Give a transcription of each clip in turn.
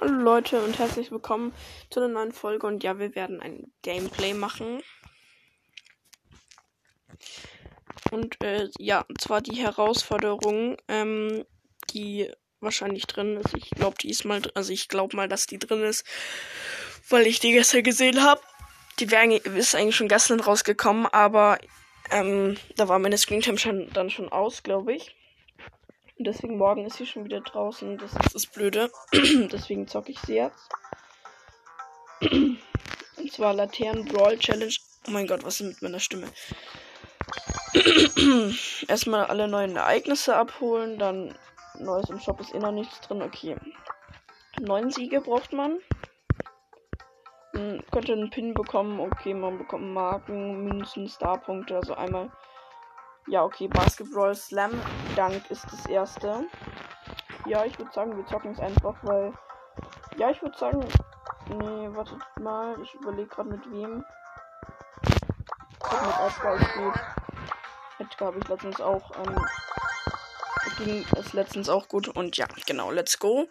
Hallo Leute und herzlich willkommen zu einer neuen Folge und ja, wir werden ein Gameplay machen. Und äh, ja, und zwar die Herausforderung, ähm, die wahrscheinlich drin ist. Ich glaube, die ist mal, also ich glaube mal, dass die drin ist, weil ich die gestern gesehen habe. Die wäre ist eigentlich schon gestern rausgekommen, aber ähm, da war meine Screentime schon, dann schon aus, glaube ich. Und deswegen morgen ist sie schon wieder draußen. Das ist das Blöde. deswegen zocke ich sie jetzt. Und zwar Laternen Brawl Challenge. Oh mein Gott, was ist mit meiner Stimme? Erstmal alle neuen Ereignisse abholen. Dann Neues im Shop ist eh noch nichts drin. Okay. Neun Siege braucht man. Man könnte einen Pin bekommen. Okay, man bekommt Marken, Münzen, Starpunkte. Also einmal ja, okay, Basketball Slam Dank ist das erste. Ja, ich würde sagen, wir zocken es einfach, weil. Ja, ich würde sagen. Nee, wartet mal. Ich überlege gerade mit wem. mit Edgar gut. Edgar habe ich letztens auch. Ähm, ging es letztens auch gut. Und ja, genau, let's go.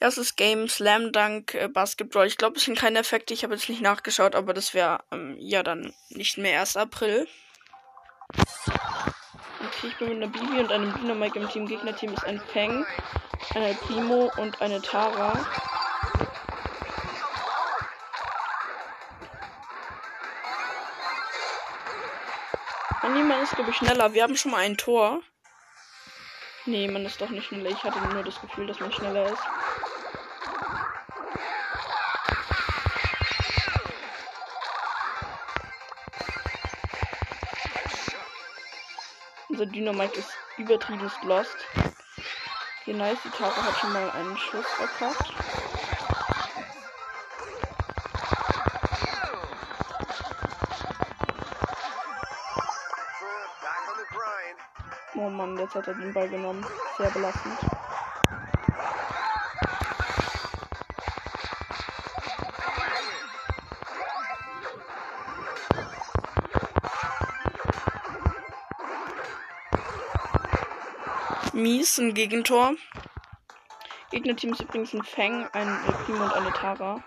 Erstes Game, Slam Dunk, äh, Basketball. Ich glaube, es sind keine Effekte. Ich habe jetzt nicht nachgeschaut, aber das wäre ähm, ja dann nicht mehr 1. April. Okay, ich bin mit einer Bibi und einem Dynamike im Team. Gegnerteam ist ein Fang, eine Primo und eine Tara. Und niemand ist, glaube ich, schneller. Wir haben schon mal ein Tor. Nee, man ist doch nicht schneller. Ich hatte nur das Gefühl, dass man schneller ist. Dynamite ist übertrieben lost. Okay, nice. Die Tafel hat schon mal einen Schuss verkackt. Oh Mann, jetzt hat er den Ball genommen. Sehr belastend. Mies, ein Gegentor. Gegnerteam ist übrigens ein Fang, ein Primo und eine Tara.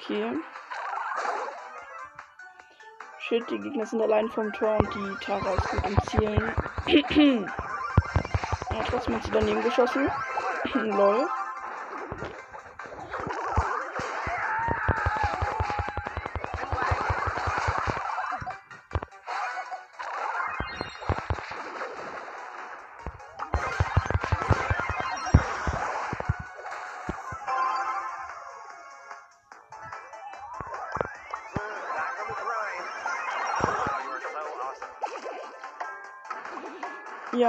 Okay. Shit, die Gegner sind allein vom Tor und die Tara ist gut im Zielen. ja, trotzdem hat sie daneben geschossen. Lol.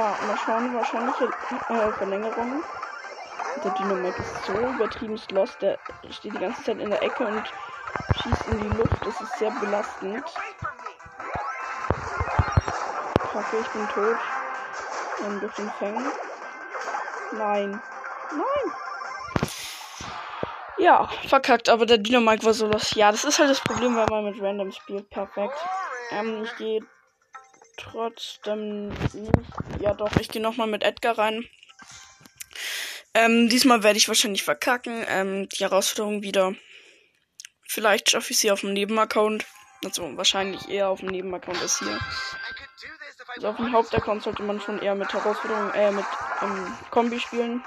Mal schauen, wahrscheinliche äh, Verlängerung. Der Dynamik ist so übertrieben lost. Der steht die ganze Zeit in der Ecke und schießt in die Luft. Das ist sehr belastend. Kacke, ich bin tot. Ähm, durch den Fang. Nein. Nein! Ja, verkackt, aber der Dynamik war so los. Ja, das ist halt das Problem, wenn man mit Random spielt. Perfekt. Ähm, ich gehe trotzdem nicht. Ja, doch, ich gehe nochmal mit Edgar rein. Ähm, diesmal werde ich wahrscheinlich verkacken. Ähm, die Herausforderung wieder. Vielleicht schaffe ich sie auf dem Nebenaccount. Also wahrscheinlich eher auf dem Nebenaccount als hier. Also auf dem Hauptaccount sollte man schon eher mit Herausforderungen, äh, mit ähm, Kombi spielen.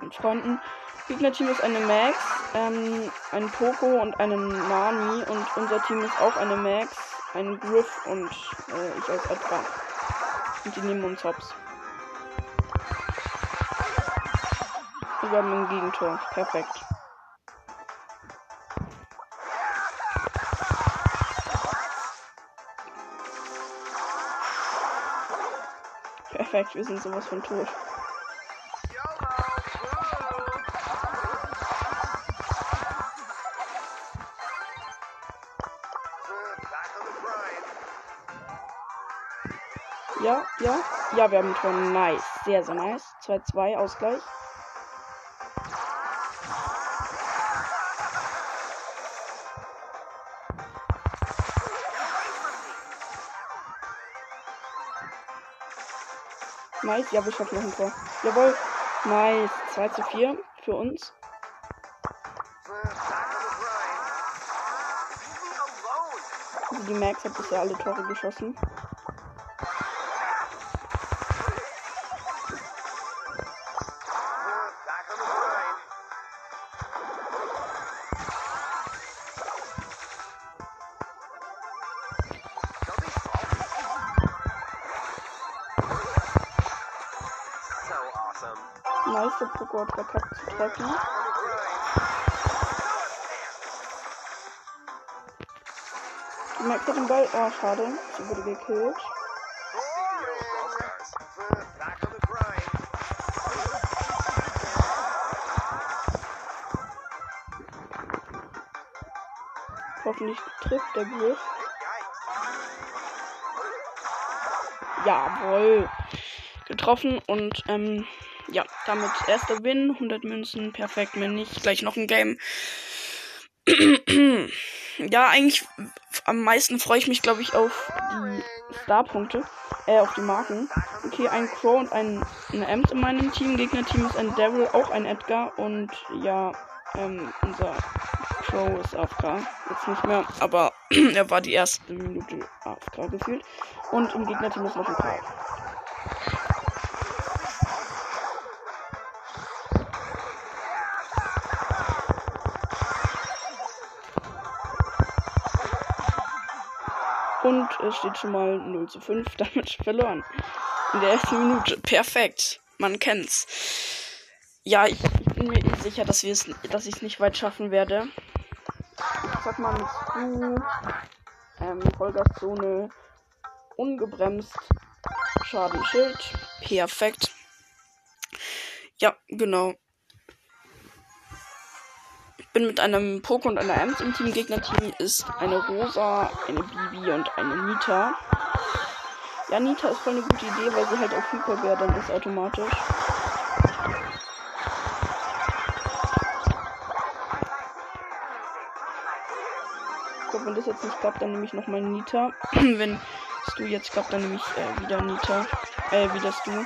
Mit Freunden. Gegnerteam ist eine Max, ähm, ein Poco und eine Nani und unser Team ist auch eine Max, ein Griff und äh, ich als Edgar. Und die nehmen uns hops. Wir haben ein Gegentor. Perfekt. Perfekt, wir sind sowas von tot. Ja. Wir haben ein Tor. Nice. Sehr, sehr nice. 2-2 Ausgleich. Nice, ja, wir schaffen noch ein Tor. Jawohl. Nice. 2 zu 4 für uns. Die Max hat bisher alle Tore geschossen. Der Poco verkackt zu treffen. Max hat den Ball. Oh, schade. Sie wurde gekillt. Hoffentlich trifft der Griff. Jawohl. Getroffen und ähm, damit erster Win. 100 Münzen. Perfekt. Wenn nicht, gleich noch ein Game. ja, eigentlich am meisten freue ich mich, glaube ich, auf die Starpunkte. Äh, auf die Marken. Okay, ein Crow und ein, eine Ems in meinem Team. Gegnerteam ist ein Daryl, auch ein Edgar. Und ja, ähm, unser Crow ist AFK. Jetzt nicht mehr, aber er war die erste Minute AFK gefühlt. Und im Gegnerteam ist noch ein Karl. Steht schon mal 0 zu 5, damit verloren. In der ersten Minute. Perfekt. Man kennt's. Ja, ich, ich bin mir eh sicher, dass wir es, dass ich es nicht weit schaffen werde. Ich sag mal mit Stu, ähm, Vollgaszone, ungebremst, Schadenschild. Perfekt. Ja, genau bin mit einem Poco und einer Ems im Team. Gegnerteam ist eine Rosa, eine Bibi und eine Nita. Ja, Nita ist voll eine gute Idee, weil sie halt auf Hyper wäre, dann ist automatisch. Glaube, wenn das jetzt nicht klappt, dann nehme ich nochmal Nita. wenn du jetzt klappt, dann nehme ich äh, wieder Nita. Äh, wieder du.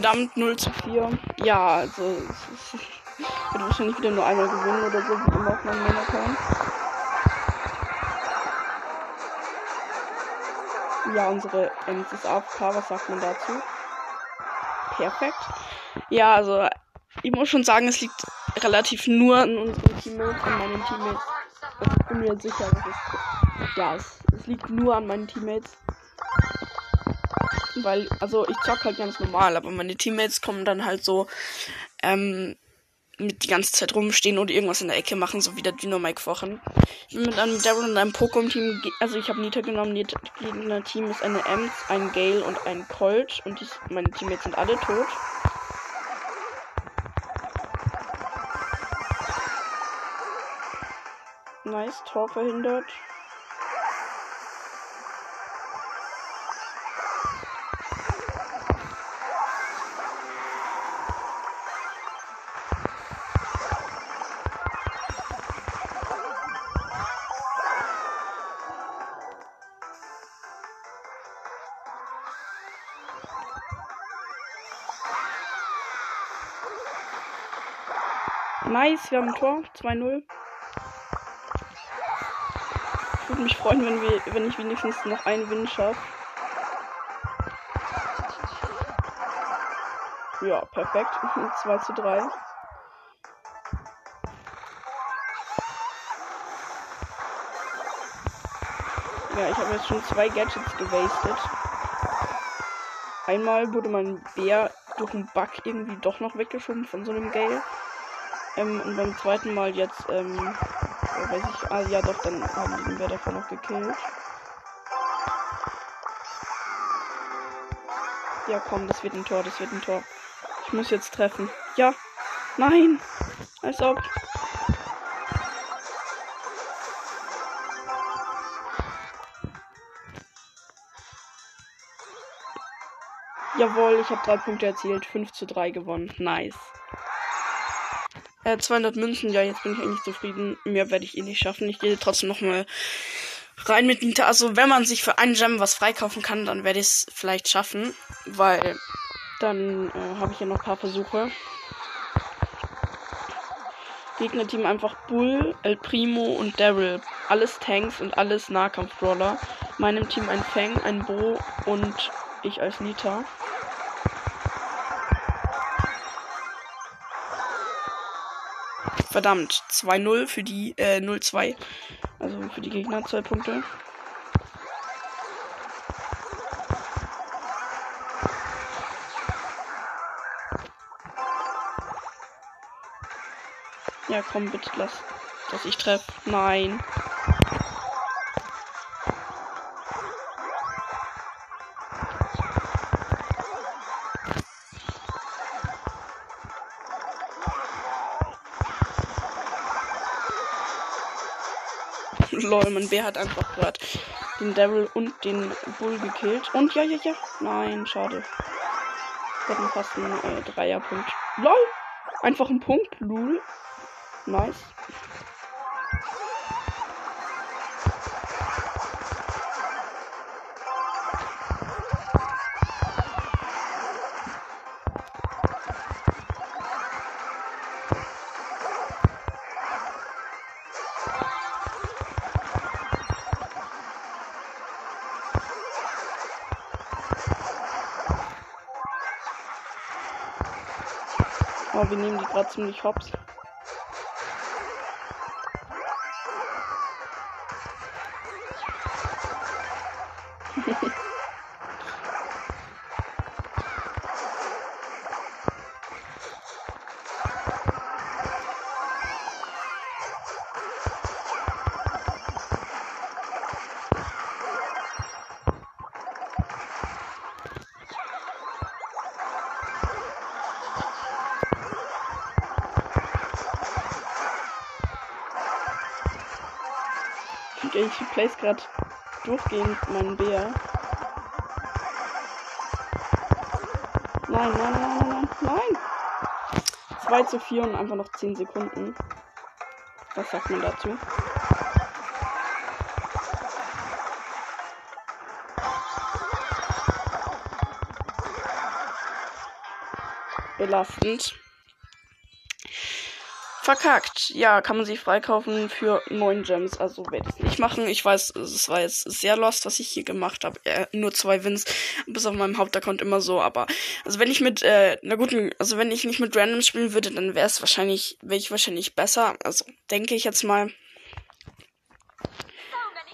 Verdammt, 0 zu 4. Ja, also. Ich werde wahrscheinlich wieder nur einmal gewinnen oder so, wie immer auf meinem Main-Account. Ja, unsere Ems ist AFK. Was sagt man dazu? Perfekt. Ja, also. Ich muss schon sagen, es liegt relativ nur an unseren Teammates, an meinen Teammates. Ich bin mir sicher, dass es. Ja, es, es liegt nur an meinen Teammates weil, also ich zock halt ganz normal, aber meine Teammates kommen dann halt so, ähm, mit die ganze Zeit rumstehen oder irgendwas in der Ecke machen, so wie der Dynamike vorhin. Ich bin mit einem Daryl und einem Pokémon-Team, also ich habe Nita genommen, Nita, Team ist eine Ems, ein Gale und ein Colt und die, meine Teammates sind alle tot. Nice, Tor verhindert. Nice, wir haben ein Tor. 2-0. Ich würde mich freuen, wenn, wir, wenn ich wenigstens noch einen Win schaffe. Ja, perfekt. 2 zu 3. Ja, ich habe jetzt schon zwei Gadgets gewastet. Einmal wurde mein Bär durch einen Bug irgendwie doch noch weggeschoben von so einem Gale. Ähm, und beim zweiten Mal jetzt, ähm, weiß ich, ah ja doch, dann haben die den Bär davon noch gekillt. Ja komm, das wird ein Tor, das wird ein Tor. Ich muss jetzt treffen. Ja. Nein. Als ob. Jawohl, ich habe drei Punkte erzielt. 5 zu 3 gewonnen. Nice. Äh, 200 Münzen, ja, jetzt bin ich eigentlich zufrieden. Mehr werde ich eh nicht schaffen. Ich gehe trotzdem nochmal rein mit Nita. Also, wenn man sich für einen Gem was freikaufen kann, dann werde ich es vielleicht schaffen. Weil dann äh, habe ich ja noch ein paar Versuche. Gegnerteam einfach Bull, El Primo und Daryl. Alles Tanks und alles Nahkampf-Brawler. Meinem Team ein Fang, ein Bo und ich als Nita. Verdammt, 2-0 für die, äh, 0-2. Also für die Gegner zwei Punkte. Ja, komm, bitte lass, dass ich treffe. Nein. Bär hat einfach gerade den Daryl und den Bull gekillt. Und ja, ja, ja. Nein, schade. Wir hatten fast einen äh, Dreierpunkt. LOL! Einfach ein Punkt, Lul. Nice. Oh, wir nehmen die gerade ziemlich hops. Ich place gerade durchgehend meinen Bär. Nein, nein, nein, nein, nein, nein. 2 zu 4 und einfach noch 10 Sekunden. Was sagt man dazu? Belastend verkackt. Ja, kann man sich freikaufen für 9 Gems. Also ich nicht machen. Ich weiß, es war jetzt sehr lost, was ich hier gemacht habe. Äh, nur zwei Wins, bis auf meinem Hauptaccount immer so. Aber also wenn ich mit äh, einer guten, also wenn ich nicht mit Random spielen würde, dann wäre es wahrscheinlich, wäre ich wahrscheinlich besser. Also denke ich jetzt mal.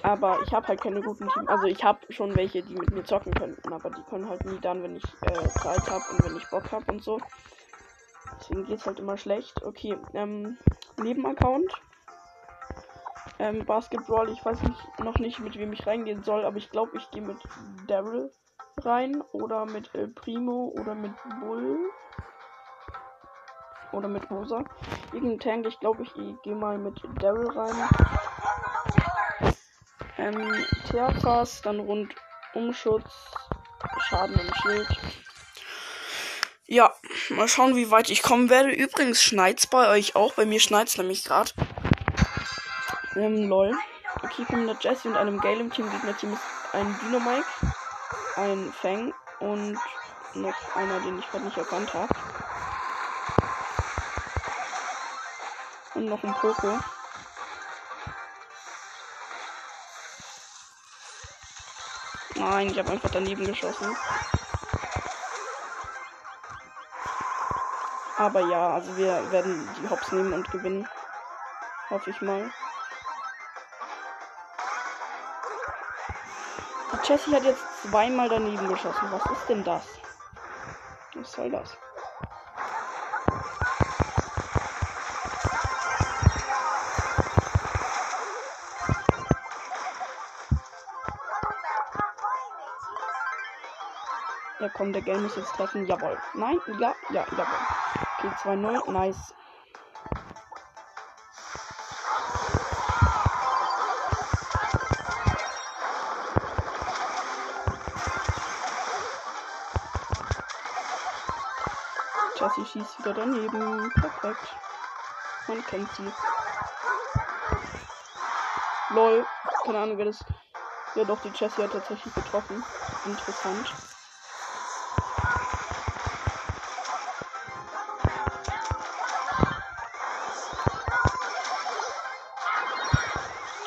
Aber ich habe halt keine guten Teams. Also ich habe schon welche, die mit mir zocken könnten, aber die können halt nie dann, wenn ich äh, Zeit habe und wenn ich Bock habe und so. Deswegen geht es halt immer schlecht. Okay, ähm, Nebenaccount. Ähm, Basketball, ich weiß nicht, noch nicht, mit wem ich reingehen soll, aber ich glaube, ich gehe mit Daryl rein oder mit El Primo oder mit Bull oder mit Rosa. Irgendein Tank, ich glaube, ich gehe mal mit Daryl rein. Ähm, Theaters, dann rund Umschutz, Schaden und Schild. Ja, mal schauen, wie weit ich kommen werde. Übrigens schneit's bei euch auch. Bei mir schneit's nämlich gerade. Ähm, lol. Okay, ich bin mit Jesse und einem Gale im Team. Gegner-Team ist ein Dynamike, ein Fang und noch einer, den ich gerade nicht erkannt habe. Und noch ein Poco. Nein, ich habe einfach daneben geschossen. Aber ja, also wir werden die Hops nehmen und gewinnen. Hoffe ich mal. Die Jessie hat jetzt zweimal daneben geschossen. Was ist denn das? Was soll das? Ja, komm, der Game muss jetzt treffen. Jawohl. Nein, ja, ja, jawohl. Okay, 2-0. Nice. Schießt wieder daneben. Perfekt. Man kennt sie. Lol. Keine Ahnung, wer das. Ja, doch, die Jessie hat tatsächlich getroffen. Interessant.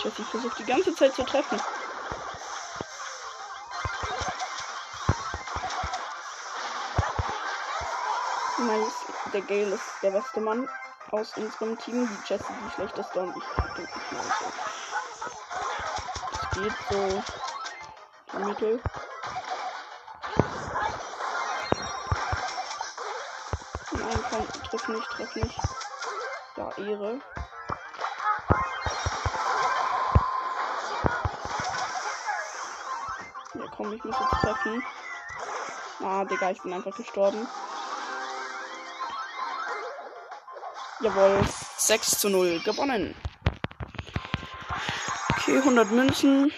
Jessie versucht die ganze Zeit zu treffen. Der Gale ist der beste Mann aus unserem Team. Die Jessie die schlechteste und ich denke ich mal so. Es geht so. Die Mittel. Nein, komm, triff nicht, triff nicht. Ja, Ehre. Ja, komm, ich muss jetzt treffen. Ah, Digga, ich bin einfach gestorben. Jawohl, 6 zu 0 gewonnen. Okay, 100 Münzen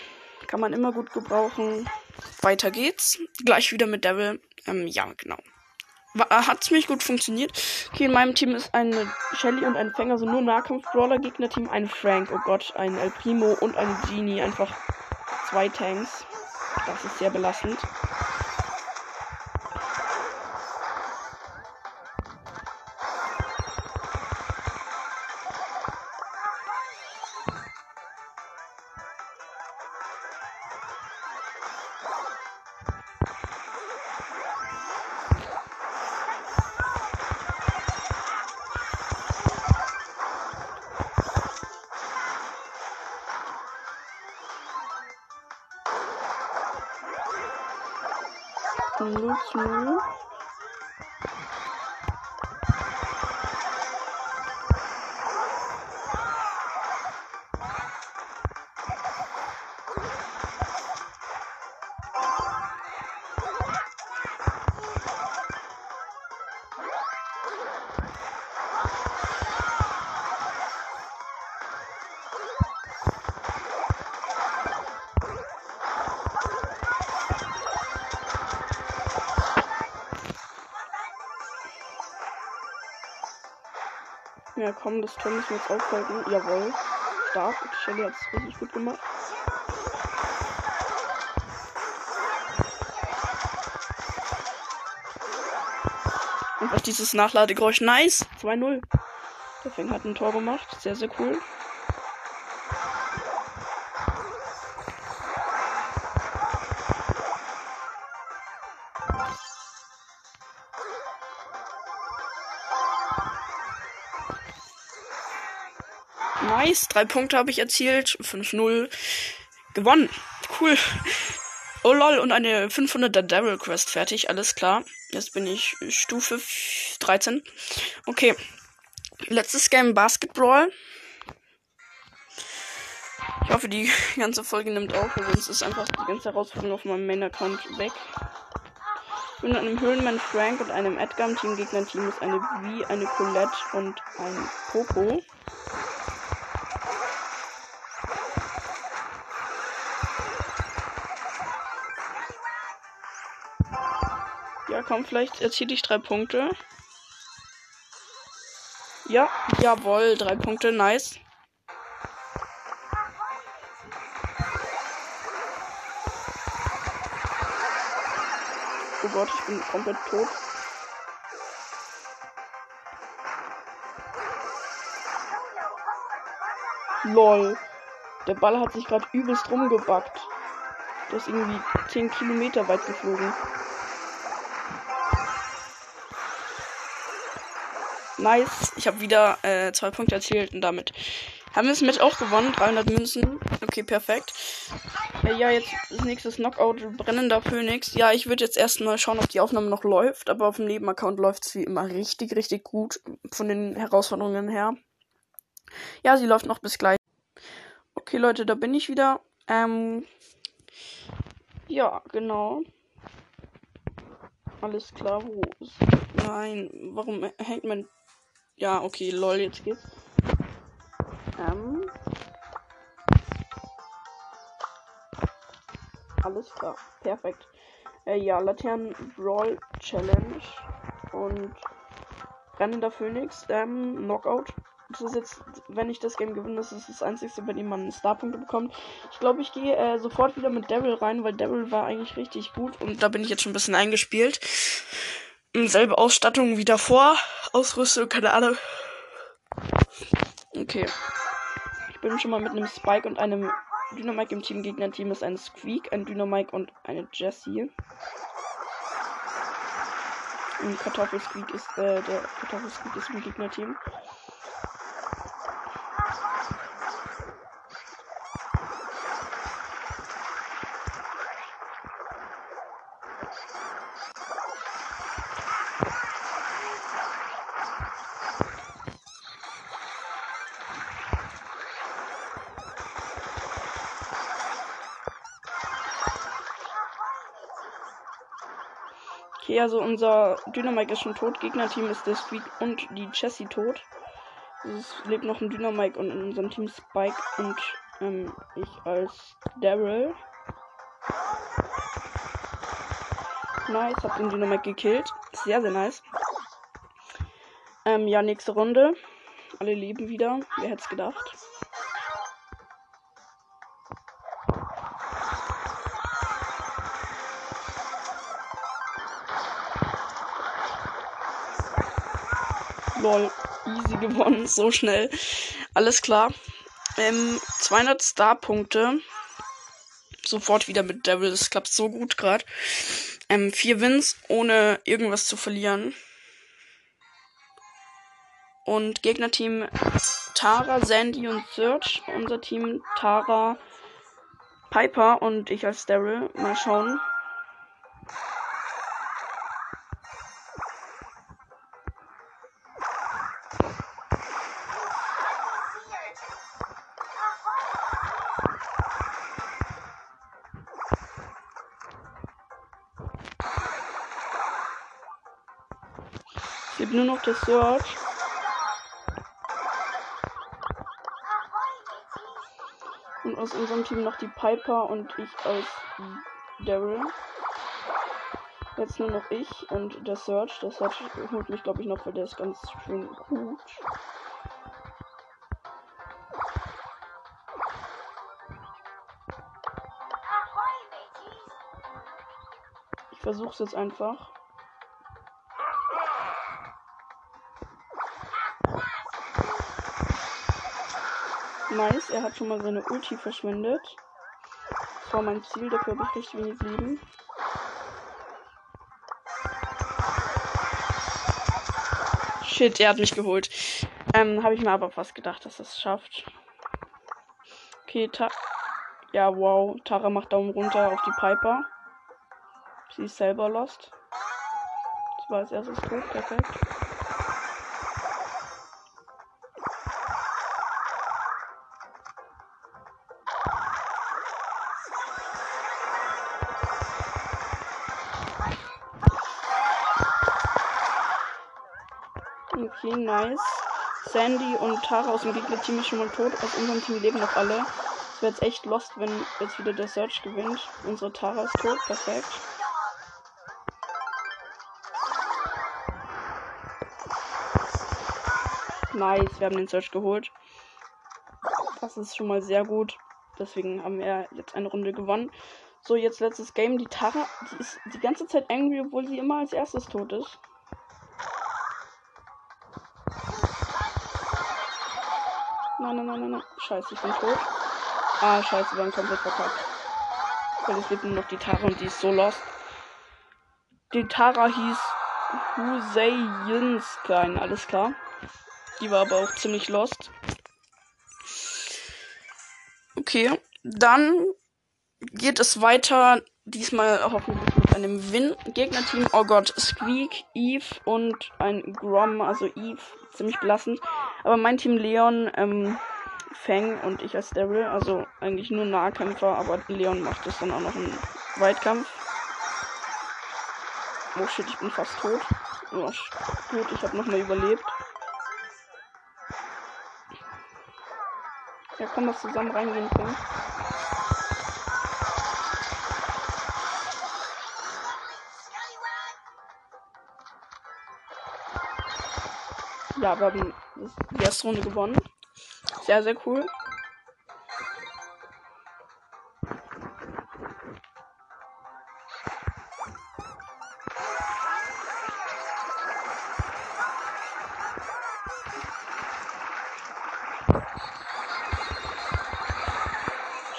kann man immer gut gebrauchen. Weiter geht's. Gleich wieder mit Devil. Ähm, ja, genau. War, hat ziemlich gut funktioniert. Okay, in meinem Team ist eine Shelly und ein Fänger, also nur Nahkampf-Brawler-Gegner-Team. Ein Frank, oh Gott, ein El Primo und ein Genie. Einfach zwei Tanks. Das ist sehr belastend. Ja, komm, das Tor müssen wir jetzt aufhalten. Jawohl. Stark. Shelly hat es richtig gut gemacht. Einfach dieses Nachladegeräusch. Nice. 2-0. Der Fänger hat ein Tor gemacht. Sehr, sehr cool. Nice. Drei Punkte habe ich erzielt. 5-0. Gewonnen. Cool. Oh lol, und eine 500er Daryl Quest fertig. Alles klar. Jetzt bin ich Stufe 13. Okay. Letztes Game Basketball. Ich hoffe, die ganze Folge nimmt auf, weil sonst ist einfach die ganze Herausforderung auf meinem Main-Account weg. Ich bin mit einem Höhlenmann Frank und einem Edgar im Team. Gegner-Team ist eine wie eine Colette und ein Poco. Komm, vielleicht erziele ich drei Punkte. Ja, jawohl, drei Punkte, nice. Oh Gott, ich bin komplett tot. Lol. Der Ball hat sich gerade übelst rumgebackt. Der ist irgendwie 10 Kilometer weit geflogen. Nice. Ich habe wieder äh, zwei Punkte erzielt und damit haben wir es mit auch gewonnen. 300 Münzen. Okay, perfekt. Äh, ja, jetzt das nächste Knockout. Brennender Phoenix. Ja, ich würde jetzt erstmal schauen, ob die Aufnahme noch läuft. Aber auf dem Nebenaccount läuft es wie immer richtig, richtig gut. Von den Herausforderungen her. Ja, sie läuft noch bis gleich. Okay, Leute, da bin ich wieder. Ähm. Ja, genau. Alles klar, wo ist. Nein, warum hängt mein ja, okay, lol, jetzt geht's. Ähm. Alles klar, perfekt. Äh, ja, Laternen Brawl Challenge und Brennender Phoenix, ähm, Knockout. Das ist jetzt, wenn ich das Game gewinne, das ist das einzige, bei dem man Starpunkte bekommt. Ich glaube, ich gehe äh, sofort wieder mit Devil rein, weil Devil war eigentlich richtig gut und da bin ich jetzt schon ein bisschen eingespielt selbe Ausstattung wie davor. Ausrüstung, keine Ahnung. Okay. Ich bin schon mal mit einem Spike und einem Dynamike im Team. Gegner-Team ist ein Squeak, ein Dynamike und eine Jessie. Und Kartoffelsqueak ist, äh, der Kartoffelsqueak ist im Gegner-Team. Also unser Dynamike ist schon tot. Gegnerteam ist der Squeak und die Jessie tot. Es lebt noch ein Dynamike und in unserem Team Spike und ähm, ich als Daryl. Nice, hab den Dynamike gekillt. Sehr, sehr nice. Ähm, ja, nächste Runde. Alle leben wieder. Wer hätte es gedacht? Lol, easy gewonnen, so schnell. Alles klar. Ähm, 200 Star-Punkte. Sofort wieder mit Devil. Das klappt so gut gerade. Ähm, vier Wins, ohne irgendwas zu verlieren. Und Gegnerteam Tara, Sandy und Search. Unser Team Tara, Piper und ich als Daryl. Mal schauen. Das Search. Und aus unserem Team noch die Piper und ich als Daryl. Jetzt nur noch ich und der Search. Der Search holt mich, glaube ich, noch, weil der ist ganz schön gut. Ich versuche es jetzt einfach. Nice, er hat schon mal seine Ulti verschwendet. Das war mein Ziel, dafür habe ich recht wenig Leben. Shit, er hat mich geholt. Ähm, habe ich mir aber fast gedacht, dass das schafft. Okay, Ta ja, wow. Tara macht Daumen runter auf die Piper. Sie ist selber lost. Das war als erstes tot, perfekt. Nice. Sandy und Tara aus dem Gegnerteam ist schon mal tot. Aus unserem Team leben noch alle. Es wäre jetzt echt lost, wenn jetzt wieder der Search gewinnt. Unsere Tara ist tot. Perfekt. Nice, wir haben den Search geholt. Das ist schon mal sehr gut. Deswegen haben wir jetzt eine Runde gewonnen. So, jetzt letztes Game. Die Tara, die ist die ganze Zeit angry, obwohl sie immer als erstes tot ist. Nein, nein, nein, nein. Scheiße, ich bin tot. Ah, scheiße, wir haben komplett verkackt. Weil es gibt nur noch die Tara und die ist so lost. Die Tara hieß Huseyinsklein, alles klar. Die war aber auch ziemlich lost. Okay, dann geht es weiter. Diesmal hoffentlich mit einem Win. Gegnerteam, oh Gott, Squeak, Eve und ein Grom, also Eve, ziemlich belastend. Aber mein Team Leon, ähm, Fang und ich als Daryl, also eigentlich nur Nahkämpfer, aber Leon macht es dann auch noch im Weitkampf. Oh shit, ich bin fast tot. Oh, gut, ich habe nochmal überlebt. Ja, komm, das zusammen reingehen können. Ja, wir haben die erste Runde gewonnen. Sehr, sehr cool.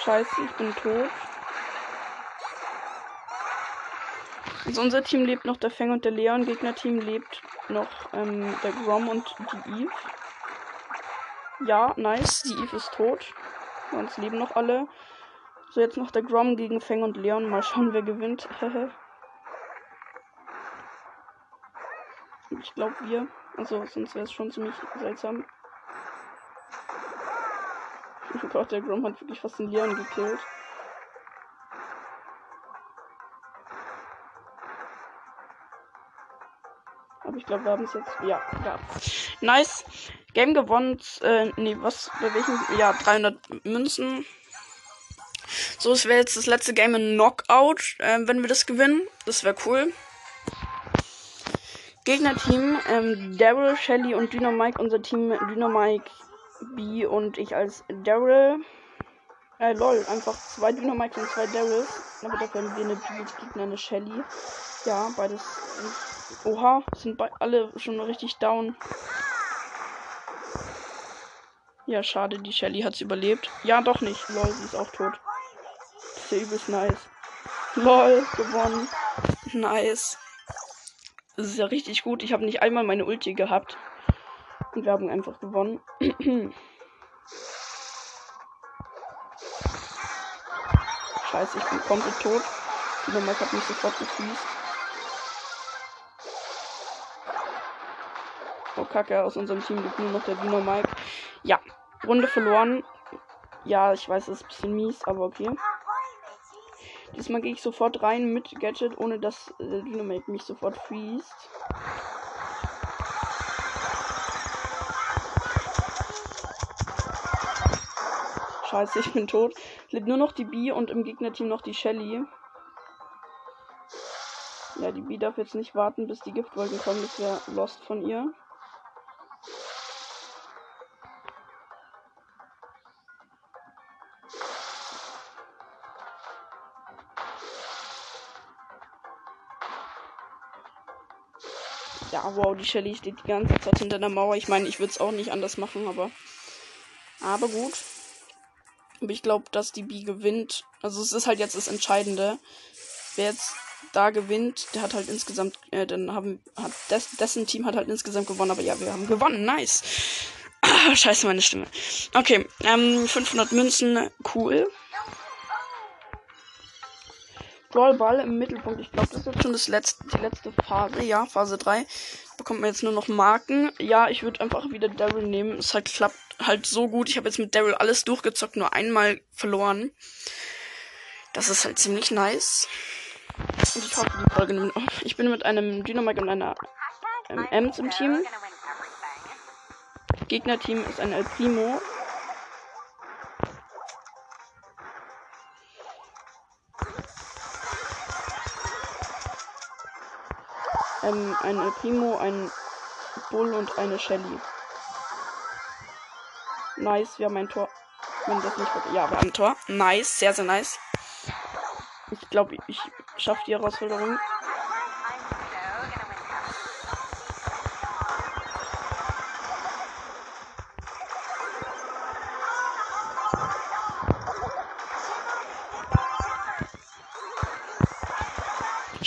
Scheiße, ich bin tot. Also unser Team lebt noch der Fang und der Leon. Gegnerteam lebt noch ähm, der Grom und die Eve. Ja, nice. Die Eve ist tot. Sonst leben noch alle. So, jetzt noch der Grom gegen Fang und Leon. Mal schauen, wer gewinnt. ich glaube wir. Also, sonst wäre es schon ziemlich seltsam. Oh Gott, der Grom hat wirklich fast den Leon gekillt. Aber ich glaube, wir haben es jetzt. Ja, ja. Nice. Game gewonnen. Äh, nee, was? Bei welchem? Ja, 300 Münzen. So, es wäre jetzt das letzte Game in Knockout, äh, wenn wir das gewinnen. Das wäre cool. Gegnerteam, ähm, Daryl, Shelly und Dynamike. Unser Team Dynamike, B und ich als Daryl. Äh, lol, einfach zwei Dynamike und zwei Daryls. Aber dafür haben wir eine B-Gegner, eine Shelly. Ja, beides Oha, sind alle schon richtig down. Ja, schade, die Shelly hat's überlebt. Ja, doch nicht. Lol, sie ist auch tot. Save ist nice. Lol, gewonnen. Nice. Das ist ja richtig gut. Ich habe nicht einmal meine Ulti gehabt. Und wir haben einfach gewonnen. Scheiße, ich bin komplett tot. Die Nummer hat mich sofort gefriest. Oh, Kacke, aus unserem Team gibt nur noch der Dino Mike. Ja, Runde verloren. Ja, ich weiß, das ist ein bisschen mies, aber okay. Diesmal gehe ich sofort rein mit Gadget, ohne dass der äh, Dynamite mich sofort freest. Scheiße, ich bin tot. Lebt nur noch die B und im Gegnerteam noch die Shelly. Ja, die B darf jetzt nicht warten, bis die Giftwolken kommen. Das wäre lost von ihr. Ja, wow, die Shelly steht die ganze Zeit hinter der Mauer. Ich meine, ich würde es auch nicht anders machen, aber. Aber gut. Aber ich glaube, dass die B gewinnt. Also es ist halt jetzt das Entscheidende. Wer jetzt da gewinnt, der hat halt insgesamt, äh, dann haben, hat des, dessen Team hat halt insgesamt gewonnen. Aber ja, wir haben gewonnen. Nice. Ah, scheiße, meine Stimme. Okay, ähm, 500 Münzen, cool. Brawlball im Mittelpunkt. Ich glaube, das ist jetzt schon das letzte, die letzte Phase. Ja, Phase 3. Bekommt man jetzt nur noch Marken. Ja, ich würde einfach wieder Daryl nehmen. Es halt klappt halt so gut. Ich habe jetzt mit Daryl alles durchgezockt, nur einmal verloren. Das ist halt ziemlich nice. Und ich hoffe, die Folge nimmt. Oh, ich bin mit einem Dynamite und einer ähm, Ems im Team. Gegnerteam ist ein El Primo. Ähm, ein El Primo, ein Bull und eine Shelly. Nice, wir haben ein Tor. Wenn das nicht Ja, wir haben ein Tor. Nice, sehr, sehr nice. Ich glaube, ich schaffe die Herausforderung.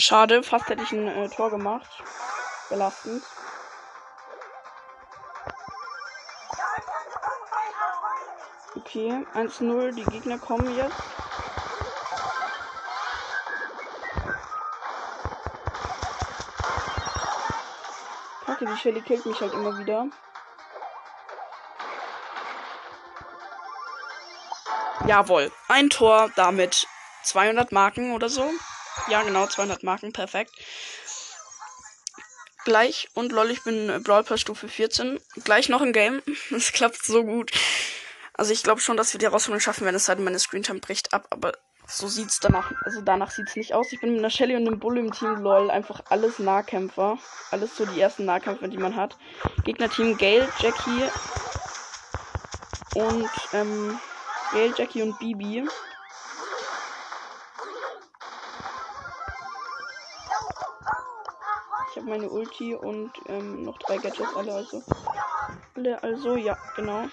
Schade, fast hätte ich ein äh, Tor gemacht. Belastend. Okay, 1-0, die Gegner kommen jetzt. Kacke, die Shelly killt mich halt immer wieder. Jawohl, ein Tor, damit 200 Marken oder so. Ja, genau, 200 Marken, perfekt. Gleich, und lol, ich bin Brawl Pass Stufe 14. Gleich noch ein Game. Es klappt so gut. Also ich glaube schon, dass wir die Herausforderung schaffen, wenn es halt meine Screentime bricht ab, aber so sieht's danach, also danach sieht's nicht aus. Ich bin mit einer Shelly und einem Bull im Team, lol, einfach alles Nahkämpfer. Alles so die ersten Nahkämpfer, die man hat. Gegnerteam Gale, Jackie und ähm, Gale, Jackie und Bibi. Habe meine Ulti und ähm, noch drei Gadgets alle, also. Alle, also, ja, genau.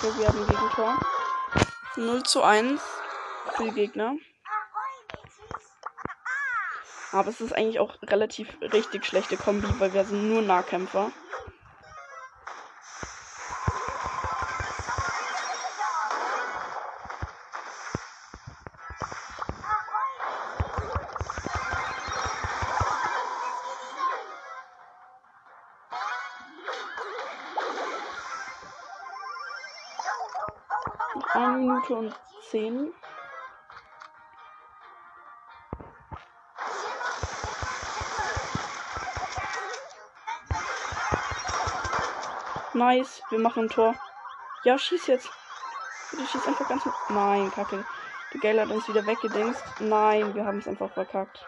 Kacke, wir haben ein Gegentor. 0 zu 1 für die Gegner. Aber es ist eigentlich auch relativ richtig schlechte Kombi, weil wir sind nur Nahkämpfer. Nice, wir machen ein Tor. Ja, schieß jetzt. Bitte schieß einfach ganz. Nein, kacke. Die Gale hat uns wieder weggedingst. Nein, wir haben es einfach verkackt.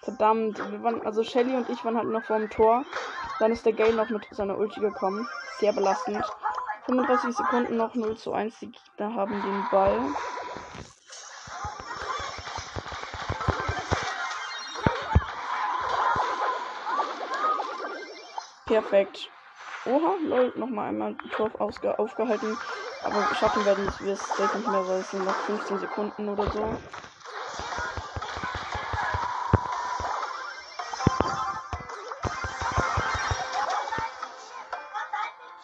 Verdammt, wir waren, also Shelly und ich waren halt noch vor dem Tor. Dann ist der Gale noch mit seiner Ulti gekommen. Sehr belastend. 35 Sekunden noch 0 zu 1. Die Gegner haben den Ball. Perfekt. Oha, lol, nochmal einmal Tor aufgehalten. Aber schaffen werden wir es selbst nicht mehr, weil es sind noch 15 Sekunden oder so.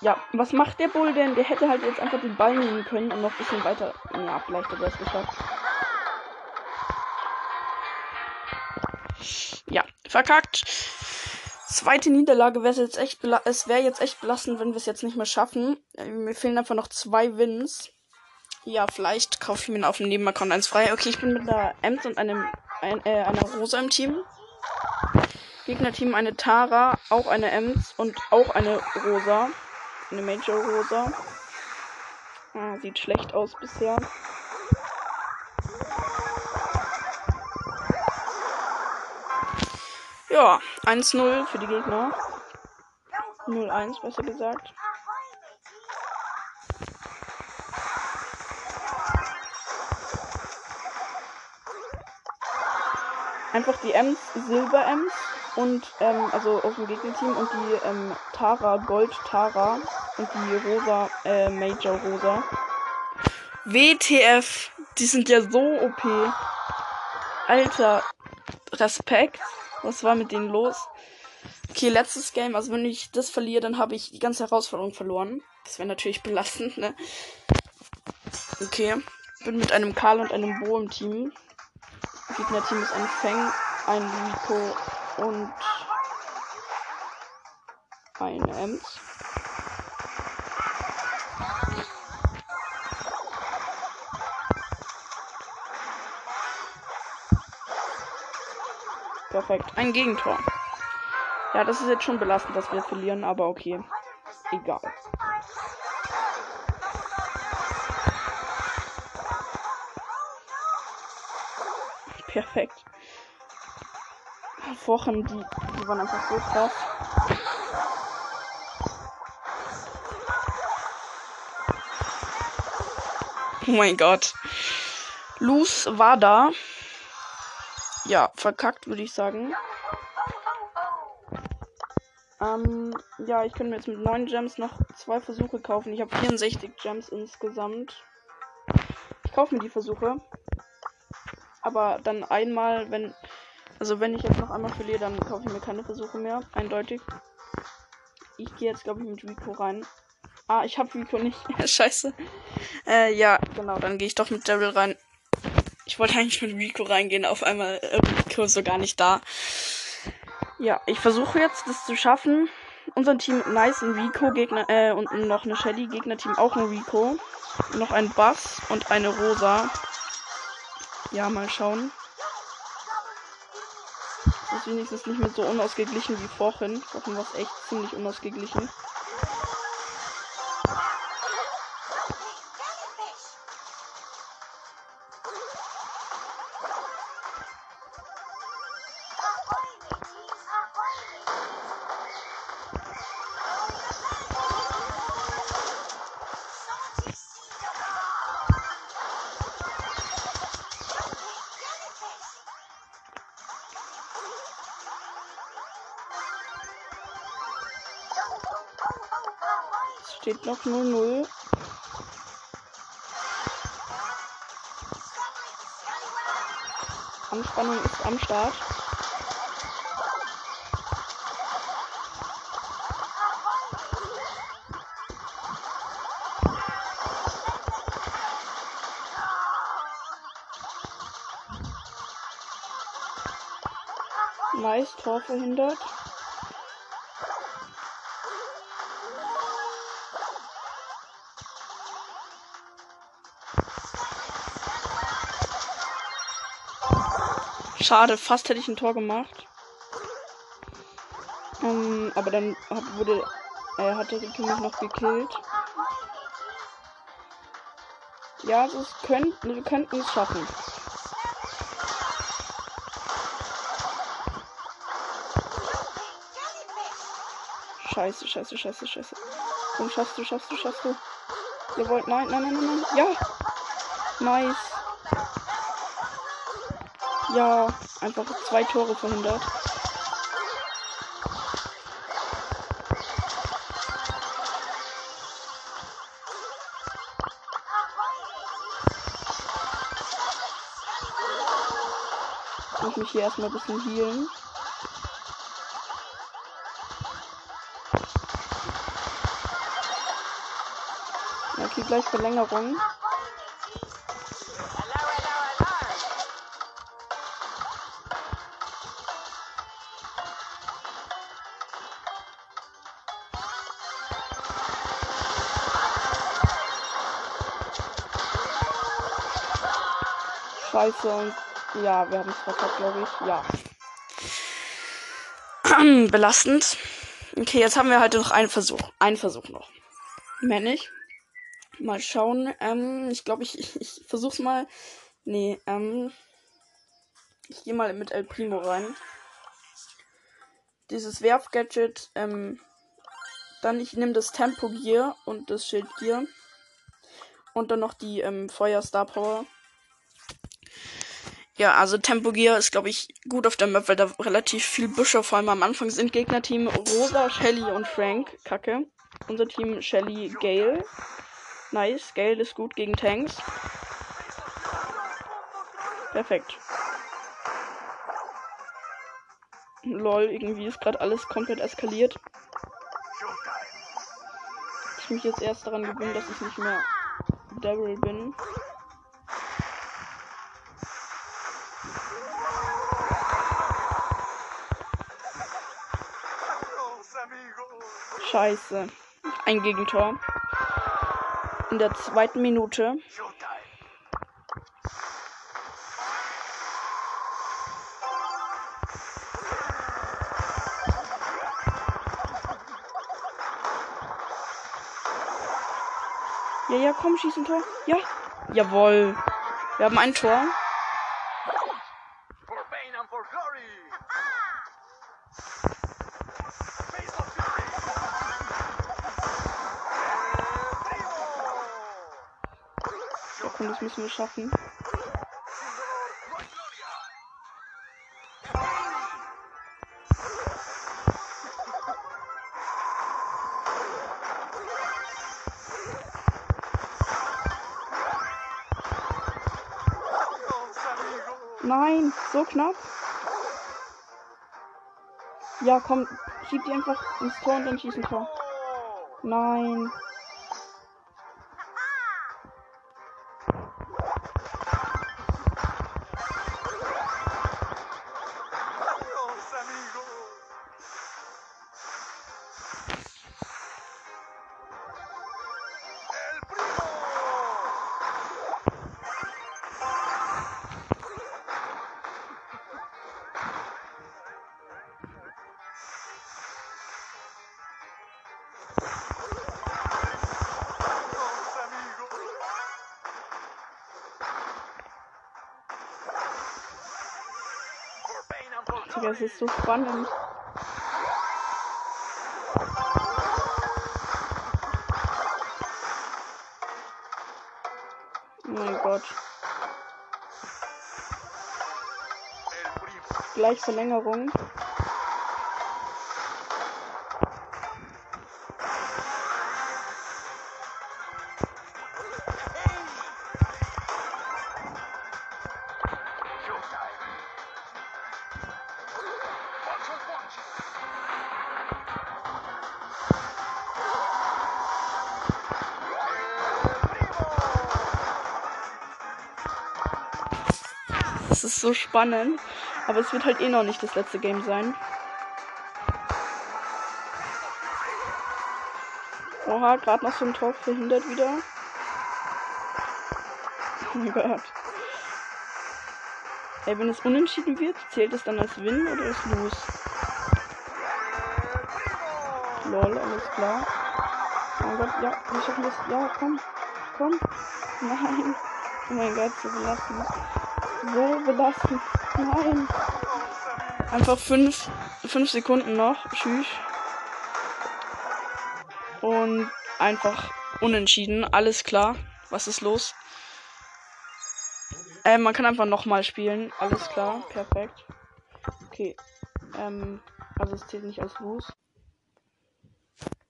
Ja, was macht der Bull denn? Der hätte halt jetzt einfach den Ball nehmen können und noch ein bisschen weiter. Ja, vielleicht hat er es geschafft. Ja, verkackt. Zweite Niederlage wäre jetzt echt es wäre jetzt echt belastend, wenn wir es jetzt nicht mehr schaffen. Mir fehlen einfach noch zwei Wins. Ja, vielleicht kaufe ich mir auf dem Nebenaccount eins frei. Okay, ich bin mit einer Ems und einem ein, äh, einer Rosa im Team. Gegnerteam eine Tara, auch eine Ems und auch eine Rosa. Eine Major Rosa. Ah, sieht schlecht aus bisher. Ja, 1-0 für die Gegner. 0-1, besser gesagt. Einfach die Ems, Silber-Ems und ähm, also aus dem Gegnerteam und die ähm, Tara, Gold Tara und die Rosa, äh, Major Rosa. WTF, die sind ja so OP. Alter, Respekt. Was war mit denen los? Okay, letztes Game. Also wenn ich das verliere, dann habe ich die ganze Herausforderung verloren. Das wäre natürlich belastend, ne? Okay. Bin mit einem Karl und einem Bo im Team. Gegner-Team ist ein Feng, ein Rico und ein Ems. Perfekt. Ein Gegentor. Ja, das ist jetzt schon belastend, dass wir verlieren, aber okay. Egal. Perfekt. Wochen, die, die waren einfach so krass. Oh mein Gott. Luz war da. Ja, verkackt, würde ich sagen. Ähm, ja, ich könnte mir jetzt mit 9 Gems noch zwei Versuche kaufen. Ich habe 64 Gems insgesamt. Ich kaufe mir die Versuche. Aber dann einmal, wenn. Also wenn ich jetzt noch einmal verliere, dann kaufe ich mir keine Versuche mehr. Eindeutig. Ich gehe jetzt, glaube ich, mit Rico rein. Ah, ich habe Rico nicht. Scheiße. Äh, ja, genau, dann gehe ich doch mit Daryl rein. Ich wollte eigentlich mit Rico reingehen, auf einmal äh, Rico so gar nicht da. Ja, ich versuche jetzt das zu schaffen. Unser Team Nice ein Rico Gegner äh, und noch eine Shelly Gegnerteam auch ein Rico, noch ein Bass und eine Rosa. Ja, mal schauen. Das ist wenigstens nicht mehr so unausgeglichen wie vorhin. Vorhin war es echt ziemlich unausgeglichen. Noch 0-0. Anspannung ist am Start. Nice, Tor verhindert. Schade, fast hätte ich ein Tor gemacht. Ähm, aber dann hat, wurde, äh, hat der Rico mich noch gekillt. Ja, also es könnt, wir könnten es schaffen. Scheiße, scheiße, scheiße, scheiße. Komm, schaffst du, schaffst du, schaffst du. Jawohl, nein, nein, nein, nein, nein. Ja. Nice. Ja, einfach zwei Tore verhindert. Ich muss mich hier erstmal ein bisschen healen. Okay, gleich Verlängerung. Scheiße und ja, wir haben es verkackt, glaube ich. Ja. Belastend. Okay, jetzt haben wir halt noch einen Versuch. Einen Versuch noch. Mehr nicht. Mal schauen. Ähm, ich glaube, ich, ich, ich versuch's mal. Nee, ähm. Ich gehe mal mit El Primo rein. Dieses Werfgadget, ähm. Dann ich nehme das Tempo Gear und das Schild Gear. Und dann noch die ähm, Feuer Star Power. Ja, also Tempo Gear ist, glaube ich, gut auf der Map, weil da relativ viel Büsche vor allem am Anfang sind. Gegnerteam Rosa, Shelly und Frank. Kacke. Unser Team Shelly, Gale. Nice. Gale ist gut gegen Tanks. Perfekt. Lol, irgendwie ist gerade alles komplett eskaliert. Ich mich jetzt erst daran gewöhnen, dass ich nicht mehr Daryl bin. Scheiße. Ein Gegentor. In der zweiten Minute. Ja, ja, komm, schieß ein Tor. Ja. Jawohl. Wir haben ein Tor. Schaffen. Nein, so knapp. Ja, komm, schieb die einfach ins Tor und dann schießen Tor. Nein. Es ist so spannend. Oh mein Gott. Gleich Verlängerung. So spannend. Aber es wird halt eh noch nicht das letzte Game sein. Oha, gerade noch so ein Tor verhindert wieder. Oh mein Gott. Ey, wenn es unentschieden wird, zählt es dann als Win oder als Lose? Lol, alles klar. Oh Gott, ja, wir schaffen das. Ja, komm. Komm. Nein. Oh mein Gott, so belastend. So belastend. Nein. Einfach fünf, fünf Sekunden noch. Tschüss. Und einfach unentschieden. Alles klar. Was ist los? Äh, man kann einfach nochmal spielen. Alles klar. Perfekt. Okay. Ähm, also es zählt nicht als los.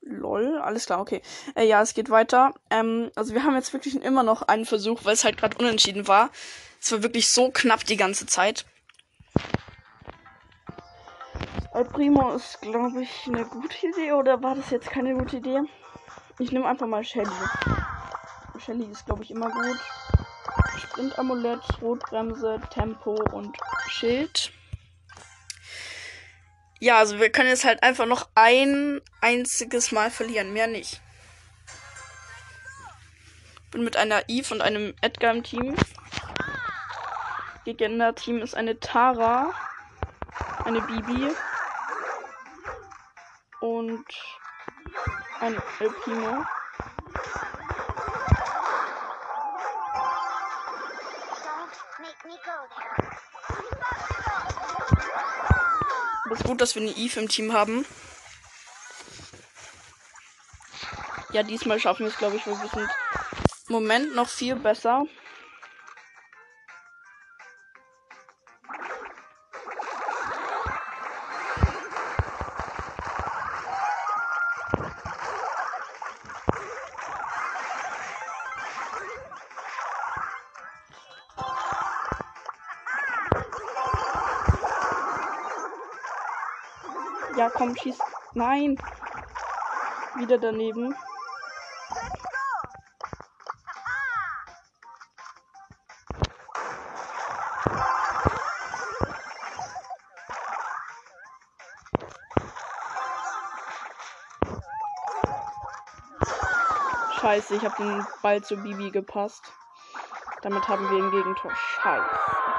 Lol, alles klar, okay. Äh, ja, es geht weiter. Ähm, also wir haben jetzt wirklich immer noch einen Versuch, weil es halt gerade unentschieden war. Es war wirklich so knapp die ganze Zeit. El Primo ist, glaube ich, eine gute Idee oder war das jetzt keine gute Idee? Ich nehme einfach mal Shelly. Shelly ist, glaube ich, immer gut. Sprint-Amulett, Rotbremse, Tempo und Schild. Ja, also wir können jetzt halt einfach noch ein einziges Mal verlieren, mehr nicht. Bin mit einer Eve und einem Edgar im Team. Gegner-Team ist eine Tara, eine Bibi und ein El. Es ist gut, dass wir eine Eve im Team haben. Ja, diesmal schaffen wir es, glaube ich, wir sind Moment noch viel besser. Ja, komm, schieß. Nein. Wieder daneben. Scheiße, ich habe den Ball zu Bibi gepasst. Damit haben wir ein Gegentor. Scheiße.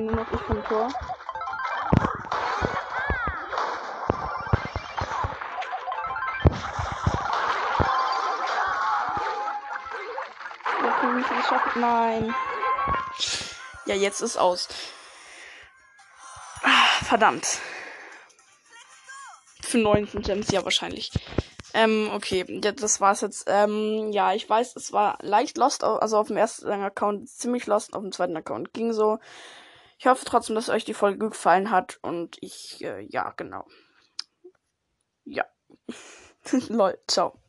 Bin nur noch ich vom Tor. Nein. Ja, jetzt ist aus. Ah, verdammt. Für 19 Gems, ja, wahrscheinlich. Ähm, okay, ja, das war's jetzt. Ähm, ja, ich weiß, es war leicht lost, also auf dem ersten Account ziemlich lost, auf dem zweiten Account ging so. Ich hoffe trotzdem, dass euch die Folge gefallen hat und ich, äh, ja, genau. Ja. Lol, ciao.